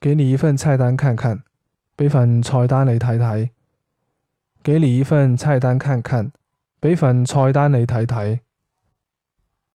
给你一份菜单看看俾份菜单你睇睇。给你一份菜单看看俾份菜单你睇睇。